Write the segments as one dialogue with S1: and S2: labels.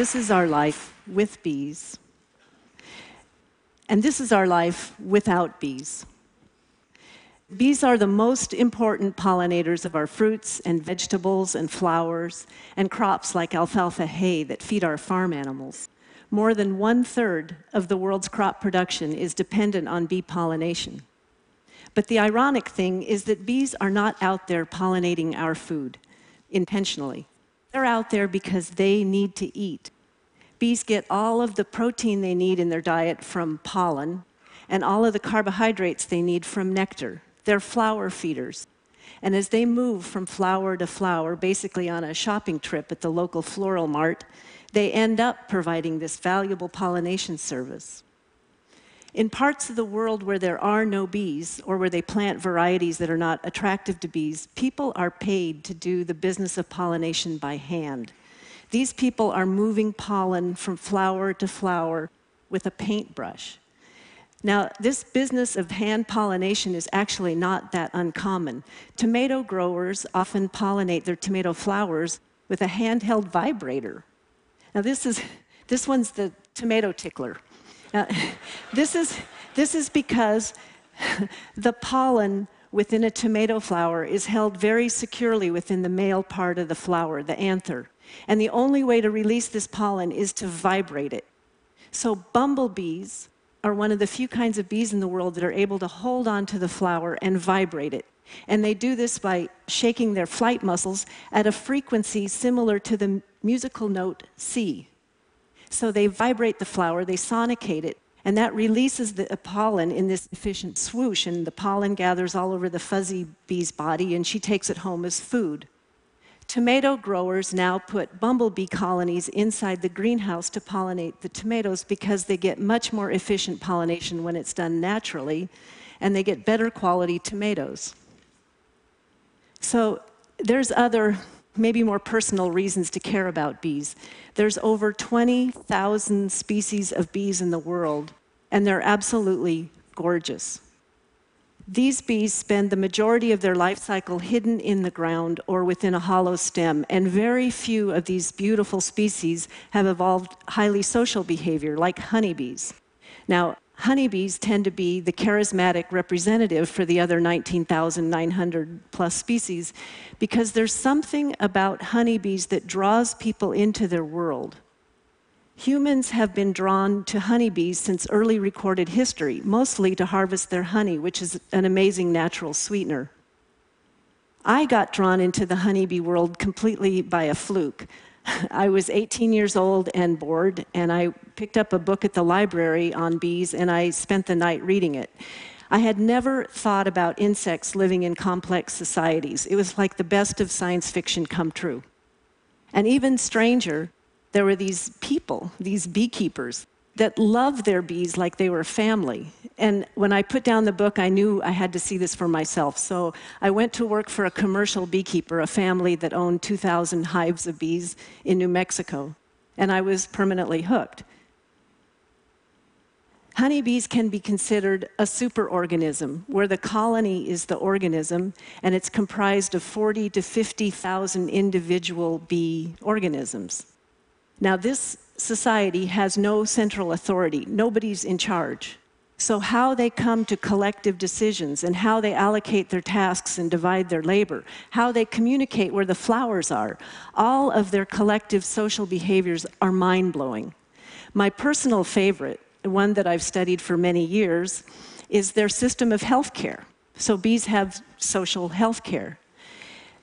S1: This is our life with bees. And this is our life without bees. Bees are the most important pollinators of our fruits and vegetables and flowers and crops like alfalfa hay that feed our farm animals. More than one third of the world's crop production is dependent on bee pollination. But the ironic thing is that bees are not out there pollinating our food intentionally. They're out there because they need to eat. Bees get all of the protein they need in their diet from pollen and all of the carbohydrates they need from nectar. They're flower feeders. And as they move from flower to flower, basically on a shopping trip at the local floral mart, they end up providing this valuable pollination service. In parts of the world where there are no bees or where they plant varieties that are not attractive to bees, people are paid to do the business of pollination by hand. These people are moving pollen from flower to flower with a paintbrush. Now, this business of hand pollination is actually not that uncommon. Tomato growers often pollinate their tomato flowers with a handheld vibrator. Now, this, is, this one's the tomato tickler. Now, this, is, this is because the pollen within a tomato flower is held very securely within the male part of the flower, the anther. And the only way to release this pollen is to vibrate it. So bumblebees are one of the few kinds of bees in the world that are able to hold on to the flower and vibrate it. And they do this by shaking their flight muscles at a frequency similar to the musical note C. So they vibrate the flower, they sonicate it, and that releases the pollen in this efficient swoosh, and the pollen gathers all over the fuzzy bee's body, and she takes it home as food. Tomato growers now put bumblebee colonies inside the greenhouse to pollinate the tomatoes because they get much more efficient pollination when it's done naturally, and they get better quality tomatoes. So there's other, maybe more personal reasons to care about bees. There's over 20,000 species of bees in the world, and they're absolutely gorgeous. These bees spend the majority of their life cycle hidden in the ground or within a hollow stem, and very few of these beautiful species have evolved highly social behavior, like honeybees. Now, honeybees tend to be the charismatic representative for the other 19,900 plus species because there's something about honeybees that draws people into their world. Humans have been drawn to honeybees since early recorded history, mostly to harvest their honey, which is an amazing natural sweetener. I got drawn into the honeybee world completely by a fluke. I was 18 years old and bored, and I picked up a book at the library on bees, and I spent the night reading it. I had never thought about insects living in complex societies. It was like the best of science fiction come true. And even stranger, there were these people, these beekeepers, that loved their bees like they were family. And when I put down the book, I knew I had to see this for myself. So I went to work for a commercial beekeeper, a family that owned 2,000 hives of bees in New Mexico. And I was permanently hooked. Honeybees can be considered a superorganism, where the colony is the organism, and it's comprised of 40 to 50,000 individual bee organisms. Now, this society has no central authority, nobody's in charge. So, how they come to collective decisions and how they allocate their tasks and divide their labor, how they communicate where the flowers are, all of their collective social behaviors are mind blowing. My personal favorite, one that I've studied for many years, is their system of health care. So, bees have social health care.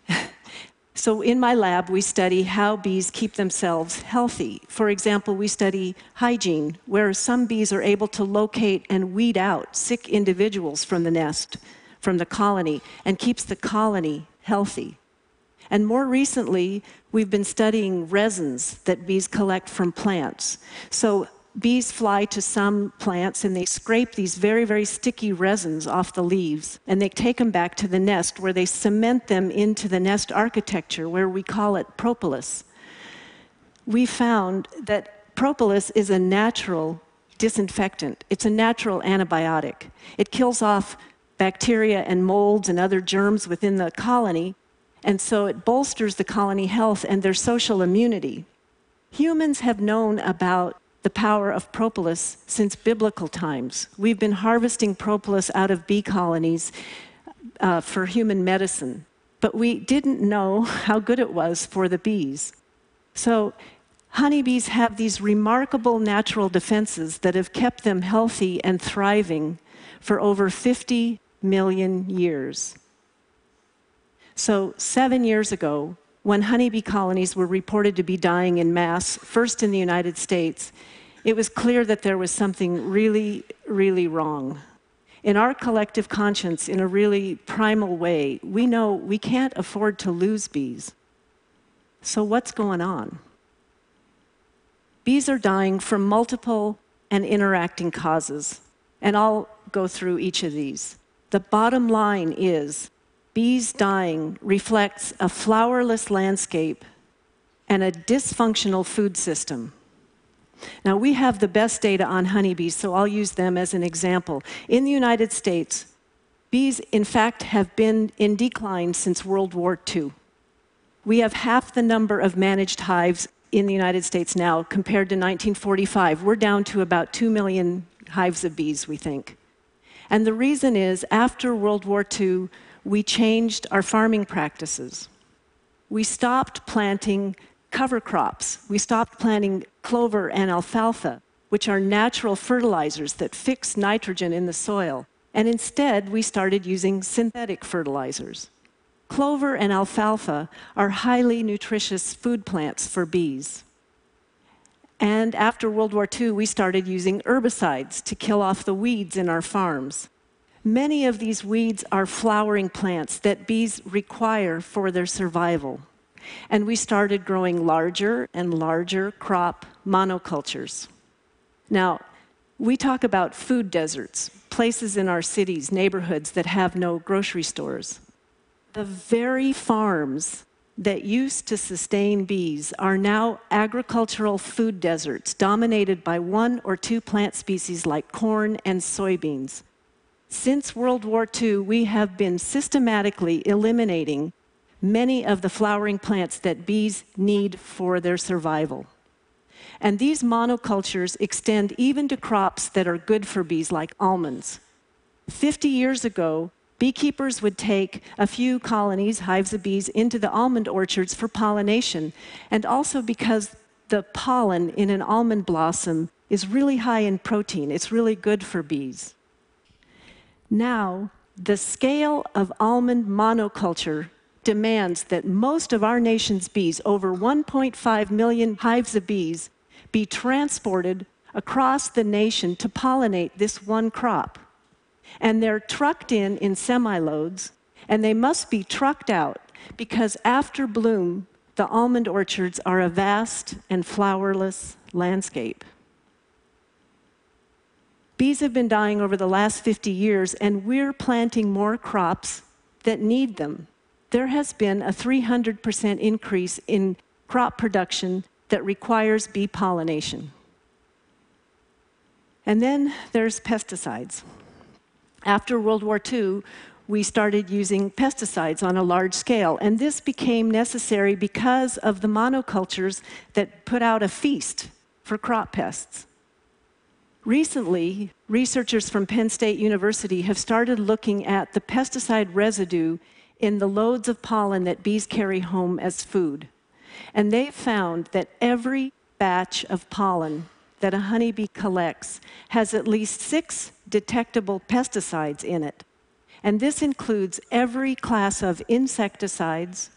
S1: So in my lab, we study how bees keep themselves healthy. For example, we study hygiene, where some bees are able to locate and weed out sick individuals from the nest, from the colony, and keeps the colony healthy. And more recently, we've been studying resins that bees collect from plants. So bees fly to some plants and they scrape these very, very sticky resins off the leaves and they take them back to the nest where they cement them into the nest architecture where we call it propolis. We found that propolis is a natural disinfectant, it's a natural antibiotic. It kills off bacteria and molds and other germs within the colony, and so it bolsters the colony health and their social immunity. Humans have known about the power of propolis since biblical times. We've been harvesting propolis out of bee colonies uh, for human medicine, but we didn't know how good it was for the bees. So, honeybees have these remarkable natural defenses that have kept them healthy and thriving for over 50 million years. So, seven years ago, when honeybee colonies were reported to be dying in mass, first in the United States, it was clear that there was something really, really wrong. In our collective conscience, in a really primal way, we know we can't afford to lose bees. So, what's going on? Bees are dying from multiple and interacting causes, and I'll go through each of these. The bottom line is bees dying reflects a flowerless landscape and a dysfunctional food system. Now, we have the best data on honeybees, so I'll use them as an example. In the United States, bees, in fact, have been in decline since World War II. We have half the number of managed hives in the United States now compared to 1945. We're down to about 2 million hives of bees, we think. And the reason is after World War II, we changed our farming practices. We stopped planting cover crops. We stopped planting clover and alfalfa, which are natural fertilizers that fix nitrogen in the soil. And instead, we started using synthetic fertilizers. Clover and alfalfa are highly nutritious food plants for bees. And after World War II, we started using herbicides to kill off the weeds in our farms. Many of these weeds are flowering plants that bees require for their survival. And we started growing larger and larger crop monocultures. Now, we talk about food deserts, places in our cities, neighborhoods that have no grocery stores. The very farms that used to sustain bees are now agricultural food deserts dominated by one or two plant species like corn and soybeans. Since World War II, we have been systematically eliminating many of the flowering plants that bees need for their survival. And these monocultures extend even to crops that are good for bees, like almonds. 50 years ago, beekeepers would take a few colonies, hives of bees, into the almond orchards for pollination, and also because the pollen in an almond blossom is really high in protein. It's really good for bees. Now, the scale of almond monoculture demands that most of our nation's bees, over 1.5 million hives of bees, be transported across the nation to pollinate this one crop. And they're trucked in in semi loads, and they must be trucked out because after bloom, the almond orchards are a vast and flowerless landscape. Bees have been dying over the last 50 years, and we're planting more crops that need them. There has been a 300% increase in crop production that requires bee pollination. And then there's pesticides. After World War II, we started using pesticides on a large scale, and this became necessary because of the monocultures that put out a feast for crop pests. Recently, researchers from Penn State University have started looking at the pesticide residue in the loads of pollen that bees carry home as food. And they found that every batch of pollen that a honeybee collects has at least six detectable pesticides in it. And this includes every class of insecticides,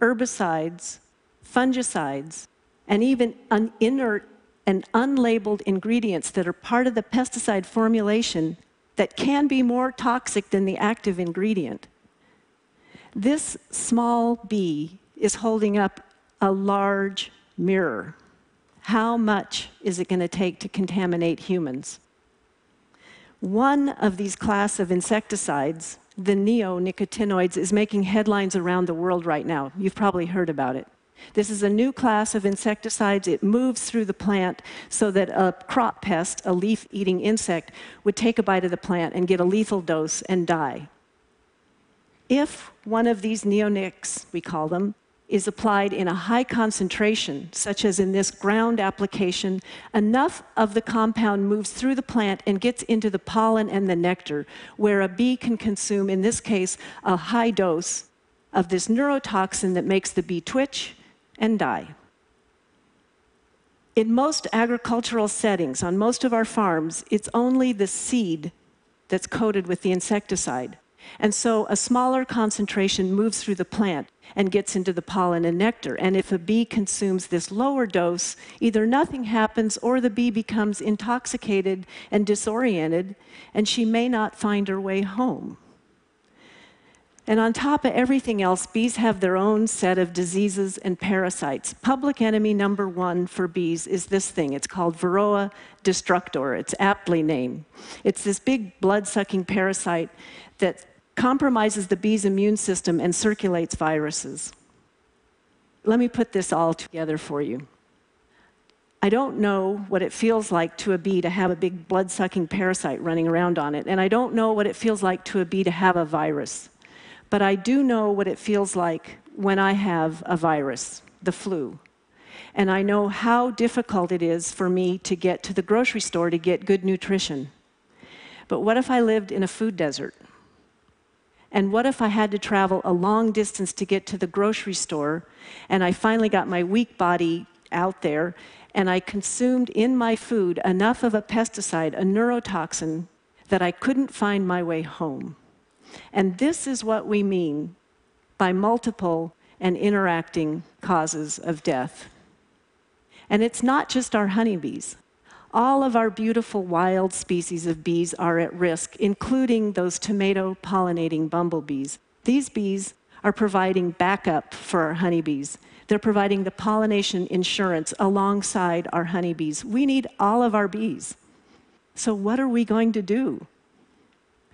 S1: herbicides, fungicides, and even an inert and unlabeled ingredients that are part of the pesticide formulation that can be more toxic than the active ingredient. This small bee is holding up a large mirror. How much is it going to take to contaminate humans? One of these class of insecticides, the neonicotinoids, is making headlines around the world right now. You've probably heard about it. This is a new class of insecticides. It moves through the plant so that a crop pest, a leaf eating insect, would take a bite of the plant and get a lethal dose and die. If one of these neonics, we call them, is applied in a high concentration, such as in this ground application, enough of the compound moves through the plant and gets into the pollen and the nectar, where a bee can consume, in this case, a high dose of this neurotoxin that makes the bee twitch and die. In most agricultural settings, on most of our farms, it's only the seed that's coated with the insecticide. And so a smaller concentration moves through the plant and gets into the pollen and nectar. And if a bee consumes this lower dose, either nothing happens or the bee becomes intoxicated and disoriented, and she may not find her way home. And on top of everything else, bees have their own set of diseases and parasites. Public enemy number one for bees is this thing. It's called Varroa destructor. It's aptly named. It's this big blood sucking parasite that compromises the bee's immune system and circulates viruses. Let me put this all together for you. I don't know what it feels like to a bee to have a big blood sucking parasite running around on it, and I don't know what it feels like to a bee to have a virus. But I do know what it feels like when I have a virus, the flu. And I know how difficult it is for me to get to the grocery store to get good nutrition. But what if I lived in a food desert? And what if I had to travel a long distance to get to the grocery store and I finally got my weak body out there and I consumed in my food enough of a pesticide, a neurotoxin, that I couldn't find my way home? And this is what we mean by multiple and interacting causes of death. And it's not just our honeybees. All of our beautiful wild species of bees are at risk, including those tomato pollinating bumblebees. These bees are providing backup for our honeybees. They're providing the pollination insurance alongside our honeybees. We need all of our bees. So, what are we going to do?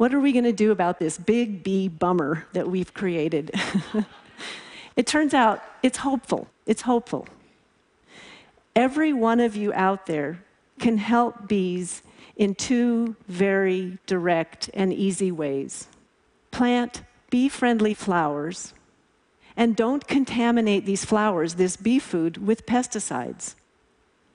S1: What are we going to do about this big bee bummer that we've created? it turns out it's hopeful. It's hopeful. Every one of you out there can help bees in two very direct and easy ways. Plant bee friendly flowers and don't contaminate these flowers, this bee food, with pesticides.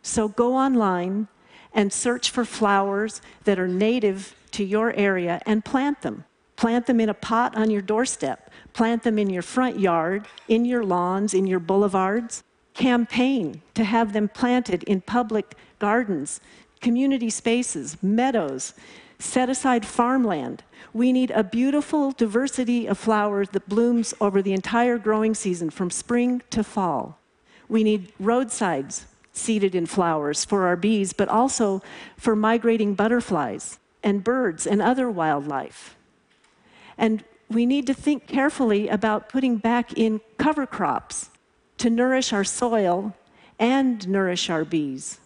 S1: So go online and search for flowers that are native to your area and plant them. Plant them in a pot on your doorstep. Plant them in your front yard, in your lawns, in your boulevards. Campaign to have them planted in public gardens, community spaces, meadows. Set aside farmland. We need a beautiful diversity of flowers that blooms over the entire growing season from spring to fall. We need roadsides seeded in flowers for our bees, but also for migrating butterflies and birds and other wildlife. And we need to think carefully about putting back in cover crops to nourish our soil and nourish our bees.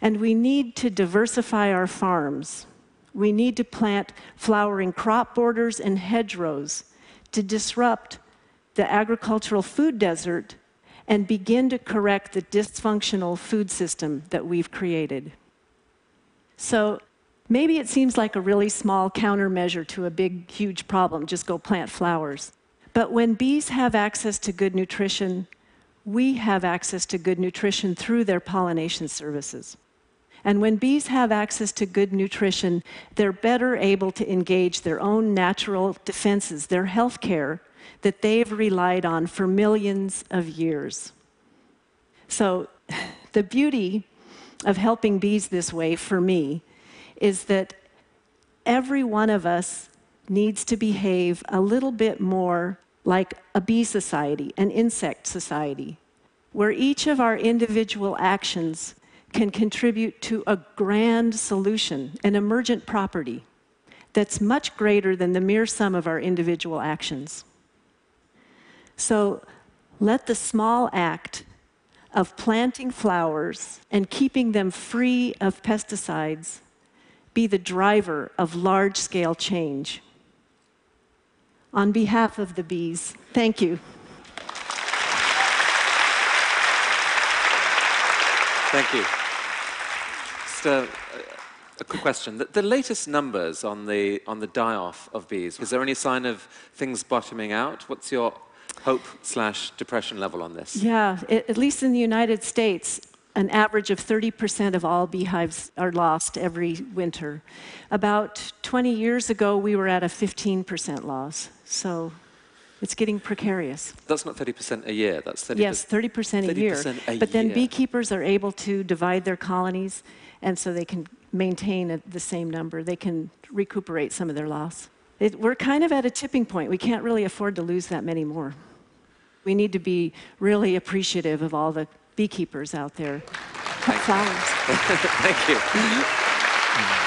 S1: And we need to diversify our farms. We need to plant flowering crop borders and hedgerows to disrupt the agricultural food desert and begin to correct the dysfunctional food system that we've created. So maybe it seems like a really small countermeasure to a big, huge problem just go plant flowers. But when bees have access to good nutrition, we have access to good nutrition through their pollination services. And when bees have access to good nutrition, they're better able to engage their own natural defenses, their health care, that they've relied on for millions of years. So, the beauty of helping bees this way for me is that every one of us needs to behave a little bit more like a bee society, an insect society, where each of our individual actions can contribute to a grand solution, an emergent property that's much greater than the mere sum of our individual actions. So let the small act of planting flowers and keeping them free of pesticides be the driver of large scale change. On behalf of the bees, thank you.
S2: Thank you. Just a, a quick question. The, the, latest numbers on the, on the die off of bees, is there any sign of things bottoming out? What's your hope slash depression level on this?
S1: Yeah, a- at least in the United States, an average of 30% of all beehives are lost every winter. About 20 years ago, we were at a 15% loss. So it's getting precarious.
S2: That's not 30% a year, that's 30.
S1: Yes, 30% a year.
S2: 30% a
S1: But then
S2: year.
S1: beekeepers are able to divide their colonies, and so they can maintain a- the same number. They can recuperate some of their loss. It, we're kind of at a tipping point. We can't really afford to lose that many more. We need to be really appreciative of all the beekeepers out there.
S2: Thank you.
S1: Flowers.
S2: Thank you.